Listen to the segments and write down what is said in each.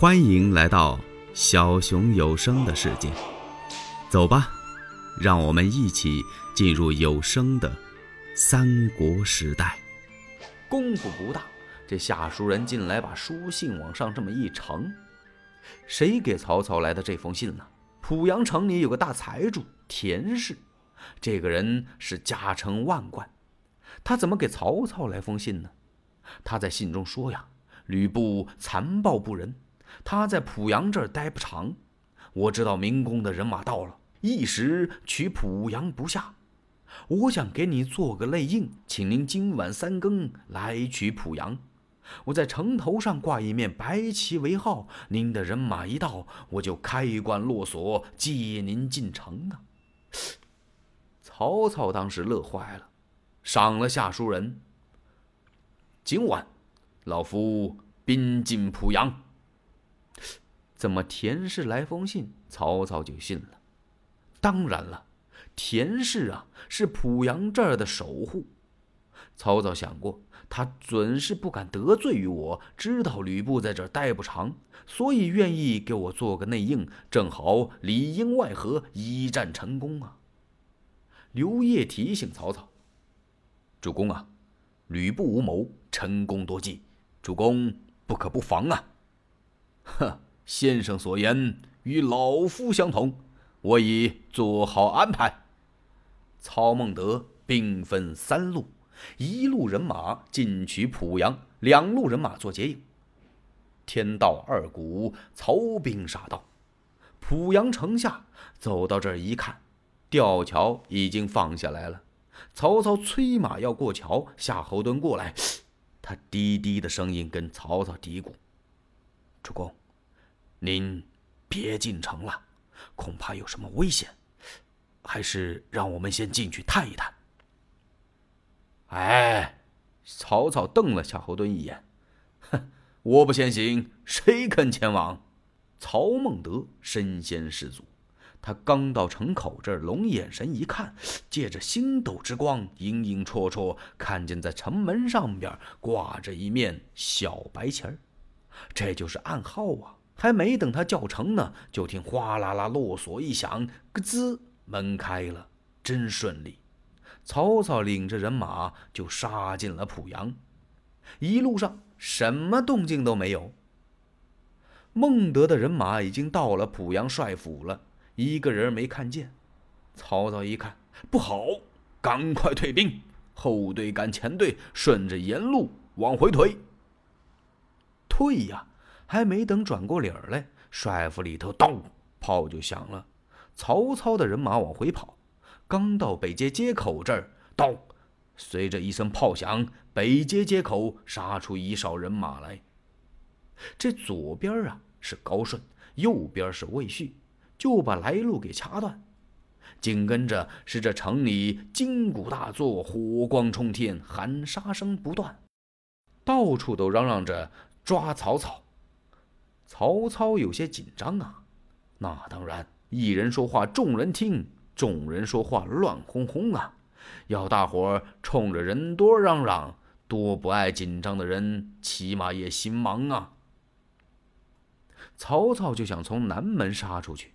欢迎来到小熊有声的世界，走吧，让我们一起进入有声的三国时代。功夫不大，这下书人进来，把书信往上这么一呈。谁给曹操来的这封信呢？濮阳城里有个大财主田氏，这个人是家成万贯，他怎么给曹操来封信呢？他在信中说呀：“吕布残暴不仁。”他在濮阳这儿待不长，我知道明公的人马到了，一时取濮阳不下。我想给你做个内应，请您今晚三更来取濮阳。我在城头上挂一面白旗为号，您的人马一到，我就开关落锁，接您进城啊！曹操当时乐坏了，赏了下书人。今晚，老夫兵进濮阳。怎么田氏来封信，曹操就信了？当然了，田氏啊是濮阳这儿的守护。曹操想过，他准是不敢得罪于我，知道吕布在这儿待不长，所以愿意给我做个内应，正好里应外合，一战成功啊。刘烨提醒曹操：“主公啊，吕布无谋，成功多计，主公不可不防啊。”呵。先生所言与老夫相同，我已做好安排。曹孟德兵分三路，一路人马进取濮阳，两路人马做接应。天道二鼓，曹兵杀到濮阳城下，走到这儿一看，吊桥已经放下来了。曹操催马要过桥，夏侯惇过来，他低低的声音跟曹操嘀咕：“主公。”您别进城了，恐怕有什么危险，还是让我们先进去探一探。哎，曹操瞪了夏侯惇一眼，哼，我不先行，谁肯前往？曹孟德身先士卒，他刚到城口这儿，龙眼神一看，借着星斗之光，影影绰绰，看见在城门上边挂着一面小白旗儿，这就是暗号啊。还没等他叫成呢，就听哗啦啦落锁一响，咯吱，门开了，真顺利。曹操领着人马就杀进了濮阳，一路上什么动静都没有。孟德的人马已经到了濮阳帅府了，一个人没看见。曹操一看不好，赶快退兵，后队赶前队，顺着沿路往回退。退呀！还没等转过脸儿来，帅府里头咚炮就响了。曹操的人马往回跑，刚到北街街口这儿，咚，随着一声炮响，北街街口杀出一哨人马来。这左边啊是高顺，右边是魏续，就把来路给掐断。紧跟着是这城里金鼓大作，火光冲天，喊杀声不断，到处都嚷嚷着抓曹操。曹操有些紧张啊，那当然，一人说话众人听，众人说话乱哄哄啊，要大伙儿冲着人多嚷嚷，多不爱紧张的人起码也心忙啊。曹操就想从南门杀出去，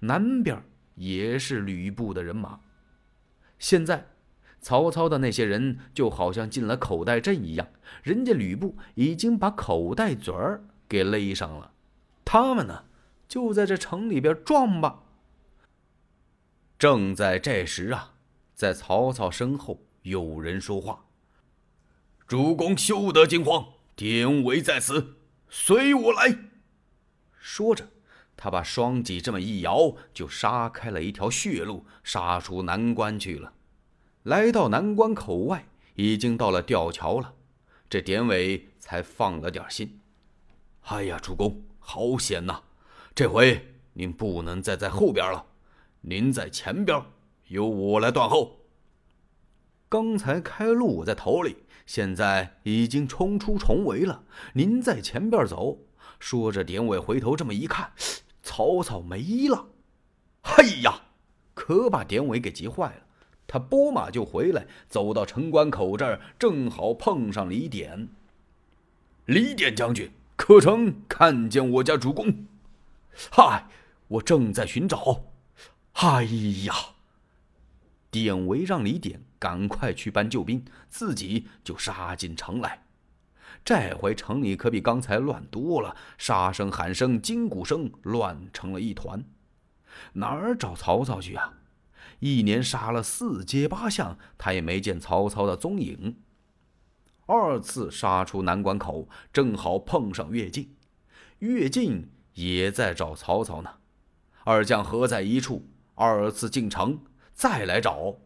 南边也是吕布的人马。现在，曹操的那些人就好像进了口袋阵一样，人家吕布已经把口袋嘴儿。给勒上了，他们呢，就在这城里边撞吧。正在这时啊，在曹操身后有人说话：“主公休得惊慌，典韦在此，随我来。”说着，他把双戟这么一摇，就杀开了一条血路，杀出南关去了。来到南关口外，已经到了吊桥了，这典韦才放了点心。哎呀，主公，好险呐！这回您不能再在后边了，您在前边，由我来断后。刚才开路我在头里，现在已经冲出重围了，您在前边走。说着，典韦回头这么一看，曹操没了。嘿呀，可把典韦给急坏了。他拨马就回来，走到城关口这儿，正好碰上李典。李典将军。可曾看见我家主公？嗨，我正在寻找。哎呀！典韦让李典赶快去搬救兵，自己就杀进城来。这回城里可比刚才乱多了，杀声、喊声、金鼓声乱成了一团。哪儿找曹操去啊？一年杀了四街八巷，他也没见曹操的踪影。二次杀出南关口，正好碰上乐进，乐进也在找曹操呢。二将合在一处，二次进城，再来找。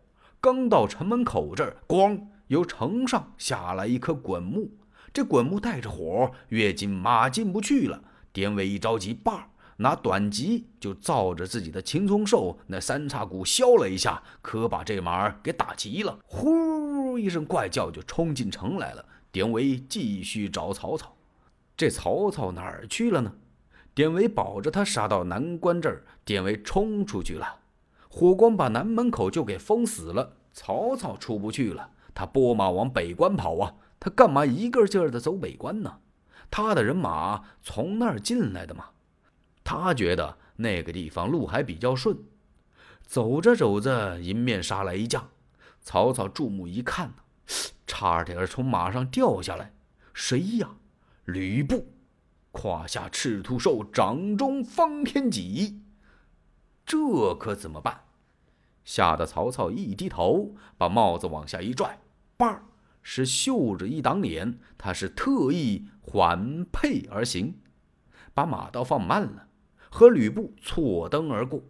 刚到城门口这儿，咣！由城上下来一颗滚木。这滚木带着火，越进马进不去了。典韦一着急，叭，拿短戟就照着自己的青葱兽那三叉骨削了一下，可把这马给打急了，呼一声怪叫，就冲进城来了。典韦继续找曹操，这曹操哪儿去了呢？典韦保着他杀到南关这儿，典韦冲出去了，火光把南门口就给封死了，曹操出不去了，他拨马往北关跑啊。他干嘛一个劲儿的走北关呢？他的人马从那儿进来的嘛。他觉得那个地方路还比较顺。走着走着，迎面杀来一将。曹操注目一看呢，差点从马上掉下来。谁呀？吕布，胯下赤兔兽，掌中方天戟。这可怎么办？吓得曹操一低头，把帽子往下一拽，叭！是袖子一挡脸，他是特意缓配而行，把马刀放慢了，和吕布错蹬而过。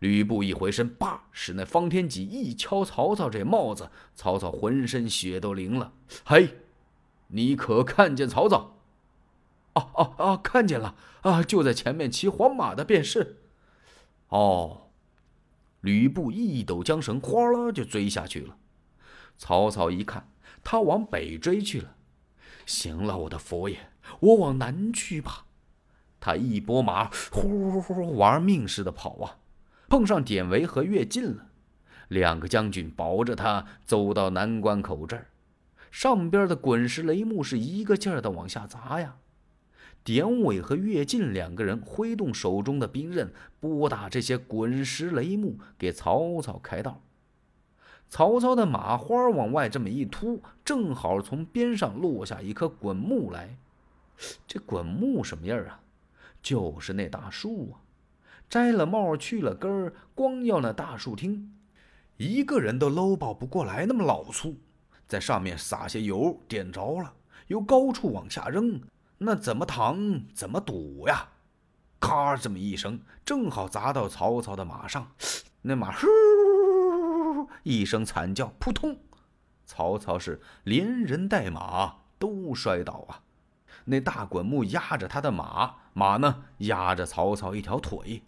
吕布一回身，叭，使那方天戟一敲曹操这帽子，曹操浑身血都淋了。嘿，你可看见曹操？哦哦哦，看见了啊，就在前面骑黄马的便是。哦，吕布一抖缰绳，哗啦就追下去了。曹操一看。他往北追去了。行了，我的佛爷，我往南去吧。他一拨马，呼呼呼呼玩命似的跑啊，碰上典韦和乐进了。两个将军保着他走到南关口这儿，上边的滚石雷木是一个劲儿的往下砸呀。典韦和乐进两个人挥动手中的兵刃，拨打这些滚石雷木，给曹操开道。曹操的马花往外这么一突，正好从边上落下一颗滚木来。这滚木什么样啊？就是那大树啊！摘了帽，去了根儿，光要那大树听，一个人都搂抱不过来，那么老粗。在上面撒些油，点着了，由高处往下扔，那怎么躺，怎么躲呀？咔，这么一声，正好砸到曹操的马上，那马呼。一声惨叫，扑通！曹操是连人带马都摔倒啊！那大滚木压着他的马，马呢压着曹操一条腿。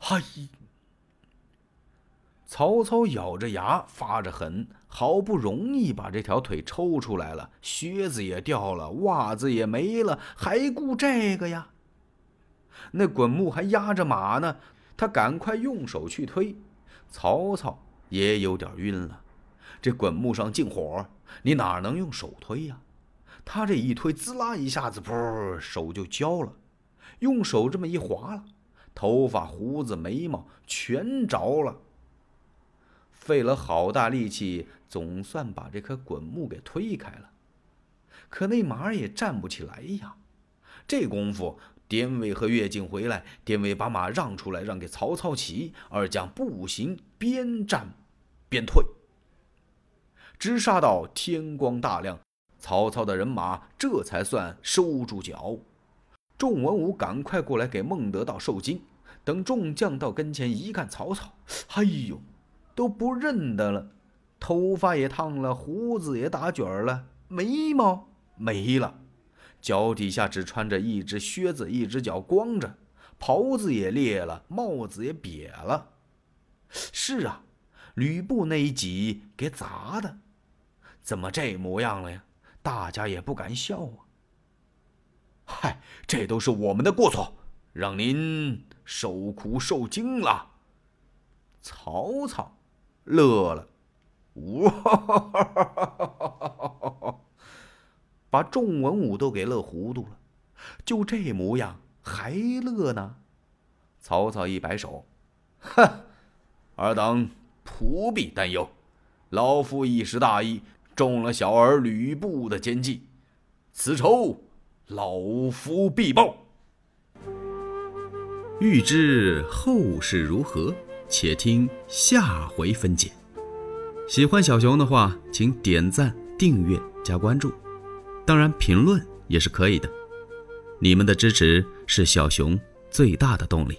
嗨！曹操咬着牙，发着狠，好不容易把这条腿抽出来了，靴子也掉了，袜子也没了，还顾这个呀？那滚木还压着马呢，他赶快用手去推，曹操。也有点晕了，这滚木上进火，你哪能用手推呀？他这一推，滋啦一下子，噗，手就焦了。用手这么一划了，头发、胡子、眉毛全着了。费了好大力气，总算把这棵滚木给推开了。可那马也站不起来呀。这功夫，典韦和乐进回来，典韦把马让出来，让给曹操骑。二将步行边战。边退，直杀到天光大亮，曹操的人马这才算收住脚。众文武赶快过来给孟德道受惊。等众将到跟前一看，曹操，哎呦，都不认得了，头发也烫了，胡子也打卷了，眉毛没了，脚底下只穿着一只靴子，一只脚光着，袍子也裂了，帽子也瘪了。是啊。吕布那一戟给砸的，怎么这模样了呀？大家也不敢笑啊。嗨，这都是我们的过错，让您受苦受惊了。曹操乐了，哇，把众文武都给乐糊涂了。就这模样还乐呢？曹操一摆手，哼，尔等不必担忧，老夫一时大意，中了小儿吕布的奸计，此仇老夫必报。欲知后事如何，且听下回分解。喜欢小熊的话，请点赞、订阅、加关注，当然评论也是可以的。你们的支持是小熊最大的动力。